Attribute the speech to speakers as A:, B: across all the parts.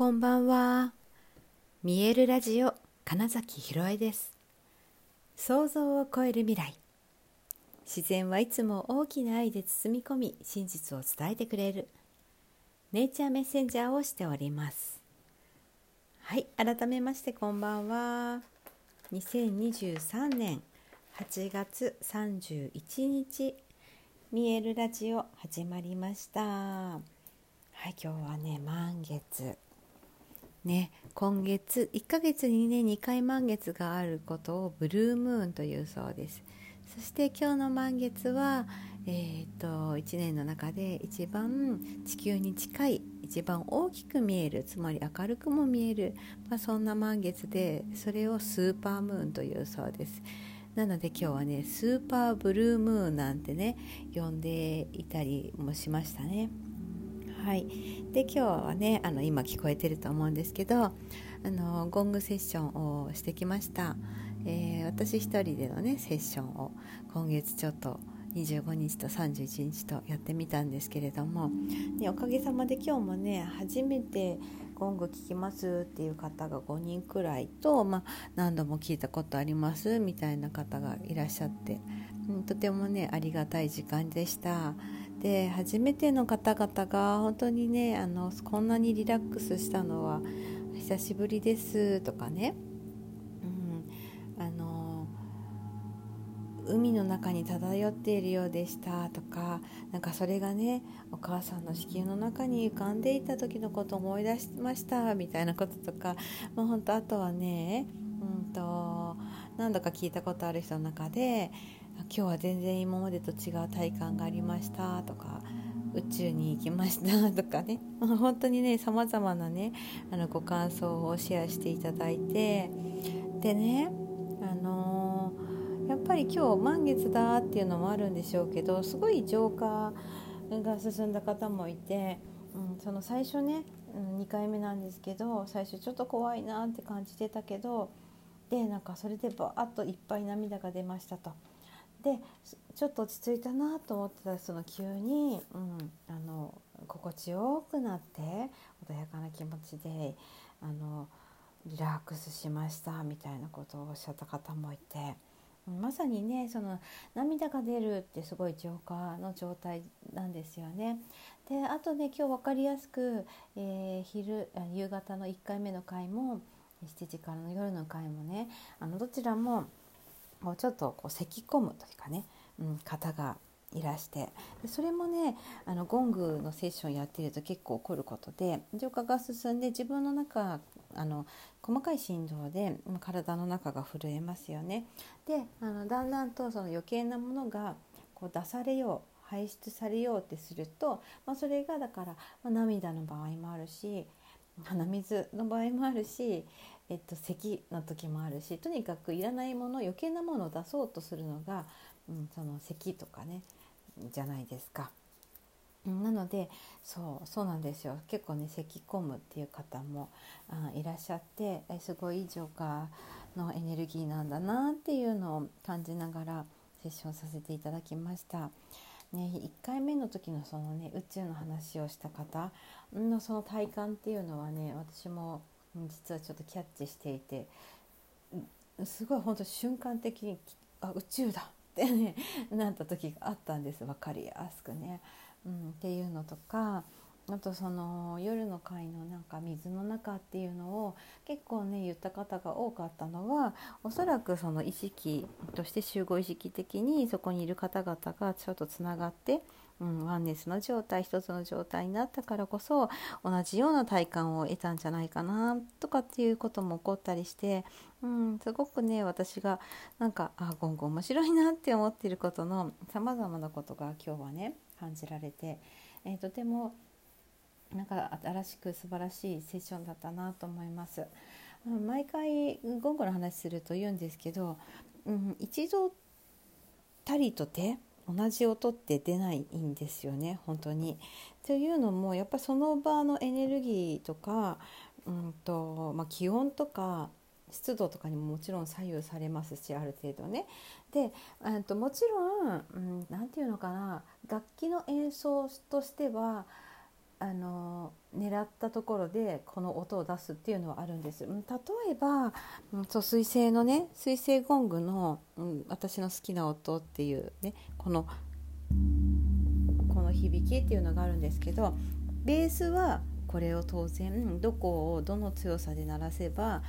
A: こんばんは。見えるラジオ金崎ひろえです。想像を超える未来。自然はいつも大きな愛で包み込み、真実を伝えてくれる。ネイチャーメッセンジャーをしております。はい、改めましてこんばんは。2023年8月31日、見えるラジオ始まりました。はい、今日はね、満月。ね、今月1ヶ月にね2回満月があることをブルームーンというそうですそして今日の満月は、えーと、1年の中で一番地球に近い一番大きく見えるつまり明るくも見える、まあ、そんな満月でそれをスーパームーンというそうですなので今日はねスーパーブルームーンなんてね呼んでいたりもしましたね。はい、で今日はねあの今聞こえてると思うんですけどあのゴングセッションをしてきました、えー、私一人でのねセッションを今月ちょっと25日と31日とやってみたんですけれども、ね、おかげさまで今日もね初めてゴング聞きますっていう方が5人くらいと、まあ、何度も聞いたことありますみたいな方がいらっしゃって、うん、とてもねありがたい時間でした。で初めての方々が本当にねあのこんなにリラックスしたのは久しぶりですとかね、うん、あの海の中に漂っているようでしたとかなんかそれがねお母さんの子宮の中に浮かんでいた時のことを思い出しましたみたいなこととかもう本当あとはね、うんと何度か聞いたことある人の中で今日は全然今までと違う体感がありましたとか宇宙に行きました とかね 本当にねさまざまなねあのご感想をシェアしていただいてでねあのー、やっぱり今日満月だっていうのもあるんでしょうけどすごい浄化が進んだ方もいて、うん、その最初ね、うん、2回目なんですけど最初ちょっと怖いなって感じてたけどでなんかそれでバーッといっぱい涙が出ましたと。でちょっと落ち着いたなと思ってたらその急に、うん、あの心地よくなって穏やかな気持ちであのリラックスしましたみたいなことをおっしゃった方もいて。まさにねその涙が出るってすごい浄化の状態なんですよね。であとね今日分かりやすく、えー、昼夕方の1回目の回も7時からの夜の回もねあのどちらももうちょっとこう咳き込むというかね、うん、方がいらしてでそれもねあのゴングのセッションやってると結構起こることで浄化が進んで自分の中あの細かい振動で体の中が震えますよね。であのだんだんとその余計なものがこう出されよう排出されようってすると、まあ、それがだから、まあ、涙の場合もあるし鼻水の場合もあるしえっと、咳の時もあるしとにかくいらないもの余計なものを出そうとするのが、うん、その咳とかねじゃないですか。なのでそうそうなんですよ結構ね咳き込むっていう方もあいらっしゃってえすごい浄化のエネルギーなんだなっていうのを感じながらセッションさせていただきました。ね、1回目の時のそのね宇宙の話をした方のその体感っていうのはね私も実はちょっとキャッチしていてすごい本当瞬間的にあ宇宙だってね なった時があったんです。分かりやすくね、うん、っていうのとかあとその夜の会のなんか水の中っていうのを結構ね言った方が多かったのはおそらくその意識として集合意識的にそこにいる方々がちょっとつながってうん、ワンネスの状態一つの状態になったからこそ同じような体感を得たんじゃないかなとかっていうことも起こったりして、うん、すごくね私がなんかあ今後面白いなって思ってることのさまざまなことが今日はね感じられて、えー、とてもなんか新しく素晴らしいセッションだったなと思います。毎回ゴンゴの話すると言うんですけど、うん、一度たりとて同じ音って出ないんですよね本当に。というのもやっぱその場のエネルギーとか、うんとまあ、気温とか湿度とかにももちろん左右されますしある程度ね。でともちろん何、うん、て言うのかな楽器の演奏としてはあの狙ったところでこの音を出すっていうのはあるんです。例えば、うん、そう水星のね水星ゴングの、うん、私の好きな音っていうねこのこの響きっていうのがあるんですけどベースはこれを当然どこをどの強さで鳴らせば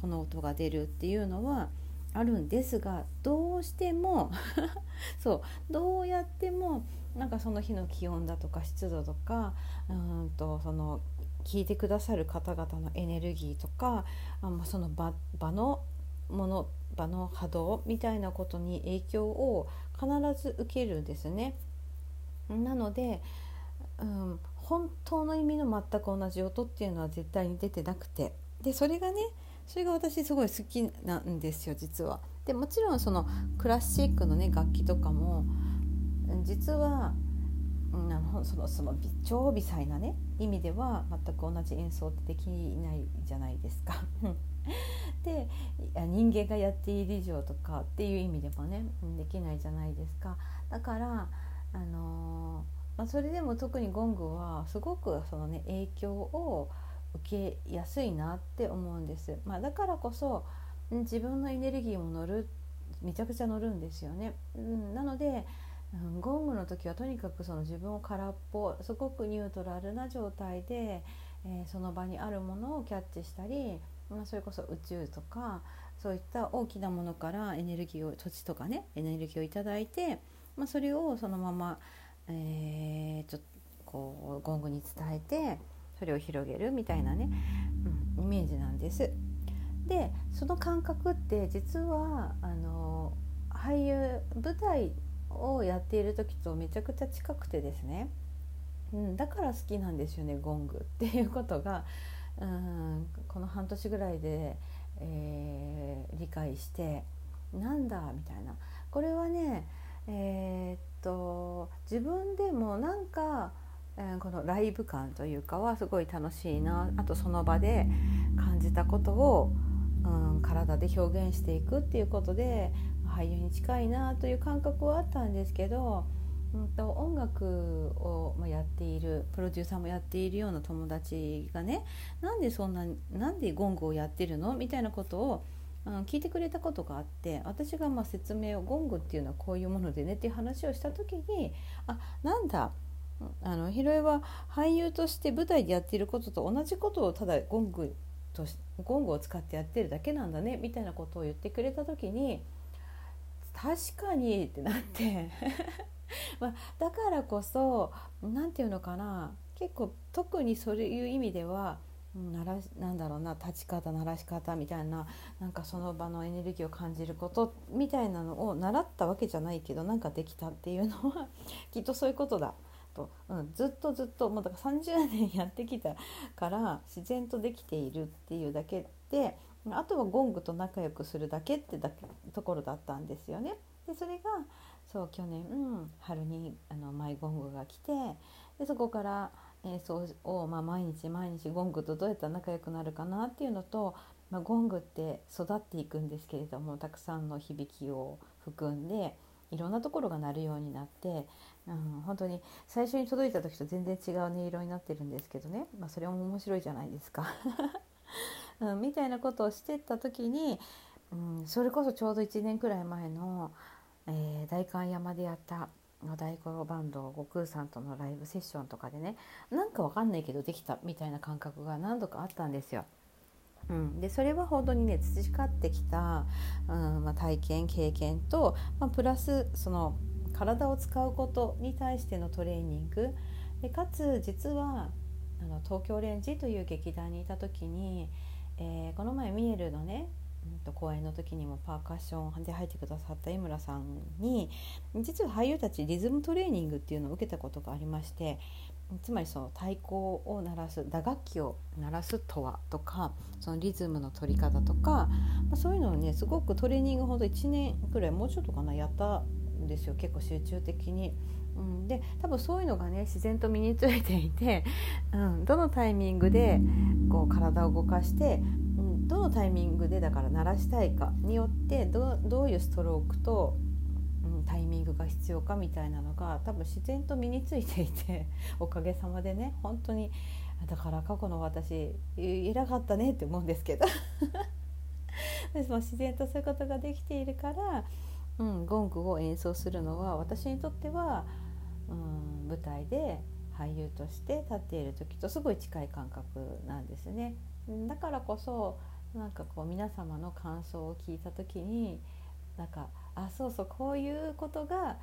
A: この音が出るっていうのはあるんですがどうしても そうどうやってもなんかその日の気温だとか湿度とかうんとその聞いてくださる方々のエネルギーとかあ、ま、その場場のもの場の波動みたいなことに影響を必ず受けるんですね。なので、うん、本当の意味の全く同じ音っていうのは絶対に出てなくてでそれがねそれが私すごい好きなんですよ実は。でもちろんそのクラシックのね楽器とかも実は、そのその超微細なね意味では全く同じ演奏ってできないじゃないですか。で人間がやっている以上とかっていう意味でもねできないじゃないですか。だからあのまあ、それでも特にゴングはすごくそのね影響を受けやすいなって思うんです、まあ、だからこそ自分のエネルギーも乗るめちゃくちゃ乗るんですよね、うん、なので、ゴングの時はとにかくその自分を空っぽすごくニュートラルな状態で、えー、その場にあるものをキャッチしたり、まあ、それこそ宇宙とかそういった大きなものからエネルギーを土地とかねエネルギーを頂いて、まあ、それをそのままえー、ちょっとこうゴングに伝えてそれを広げるみたいなね、うん、イメージなんです。でその感覚って実はあの俳優舞台をやっている時とめちゃくちゃ近くてですね、うん、だから好きなんですよねゴングっていうことが、うん、この半年ぐらいで、えー、理解してなんだみたいな。これはねえー、っと自分でもなんか、えー、このライブ感というかはすごい楽しいな。あとその場で感じたことを、うん、体で表現していくっていうことで俳優に近いなという感覚はあったんですけど、うんと、音楽をやっているプロデューサーもやっているような友達がねなんでそんななんでゴングをやってるの？みたいなことをうん、聞いてくれたことがあって私がま説明をゴングっていうのはこういうものでねっていう話をした時にあなんだあのヒロエは俳優として舞台でやっていることと同じことをただゴングとゴングを使ってやってるだけなんだねみたいなことを言ってくれた時に確かにってなって。まあ、だからこそ何て言うのかな。結構特にそういう意味ではならなんだろうな立ち方鳴らし方みたいななんかその場のエネルギーを感じることみたいなのを習ったわけじゃないけどなんかできたっていうのは きっとそういうことだ。と、うん、ずっとずっともうだから30年やってきたから自然とできているっていうだけであとはゴングと仲良くするだけってだけところだったんですよね。でそれがそう去年、うん、春にあのマイゴングが来てでそこから演奏を、まあ、毎日毎日ゴングとどうやったら仲良くなるかなっていうのと、まあ、ゴングって育っていくんですけれどもたくさんの響きを含んでいろんなところが鳴るようになって、うん、本当に最初に届いた時と全然違う音色になってるんですけどね、まあ、それも面白いじゃないですか。うん、みたいなことをしてった時に、うん、それこそちょうど1年くらい前の、えー、代官山でやったの大五郎バンド悟空さんとのライブセッションとかでねなんかわかんないけどできたみたいな感覚が何度かあったんですよ。うん、でそれは本当にね培ってきた、うんまあ、体験経験と、まあ、プラスその体を使うことに対してのトレーニング。でかつ実はあの東京レンジという劇団にいた時に、えー、この前ミエルのね公演の時にもパーカッションで入ってくださった井村さんに実は俳優たちリズムトレーニングっていうのを受けたことがありましてつまりその太鼓を鳴らす打楽器を鳴らすとはとかそのリズムの取り方とか、まあ、そういうのをねすごくトレーニングほど1年くらいもうちょっとかなやったんですよ。結構集中的に。うん、で多分そういうのがね自然と身についていて、うん、どのタイミングでこう体を動かしてうん。どのタイミングでだから鳴らしたいかによってどういうストロークと、タイミングが必要かみたいなのが多分自然と身についていて おかげさまでね本当にだから過去の私偉かったねって思うんですけど でも自然とそういうことができているから、うん、ゴングを演奏するのは私にとっては、うん、舞台で俳優として立っている時とすごい近い感覚なんですね。だからこそなんかこう皆様の感想を聞いた時になんかあそうそうこういうことが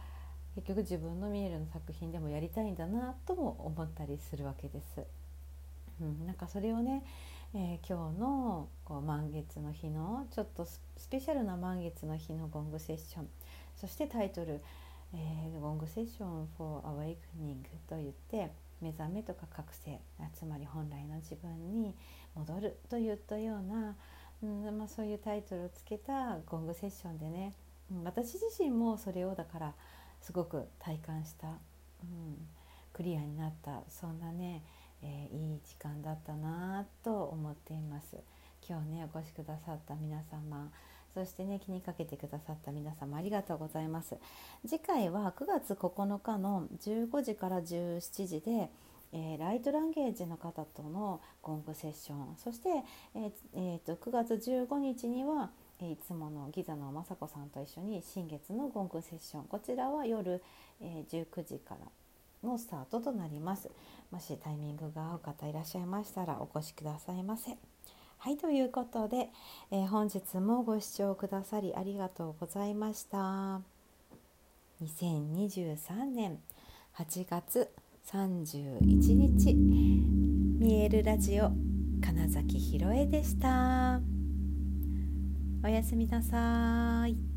A: 結局自分の見えるの作品でもやりたいんだなとも思ったりするわけです。うん、なんかそれをね、えー、今日のこう満月の日のちょっとスペシャルな満月の日のゴングセッションそしてタイトル「えー、ゴングセッション for Awakening」と言って目覚めとか覚醒つまり本来の自分に戻るといったような、うんまあ、そういうタイトルをつけたゴングセッションでね、私自身もそれをだからすごく体感した、うん、クリアになったそんなねえー、いい時間だったなと思っています。今日ねお越しくださった皆様そしてね気にかけてくださった皆様ありがとうございます。次回は9月9日の15時から17時でえー、ライトランゲージの方とのゴングセッションそして、えーえーと、9月15日には、いつものギザの雅子さんと一緒に新月のゴングセッション。こちらは夜、え19時からのスタートとなります。もしタイミングが合う方いらっしゃいましたらお越しくださいませ。はいということで、えー、本日もご視聴くださりありがとうございました。2023年8月31日見えるラジオ金崎ひろえでした。おやすみなさい。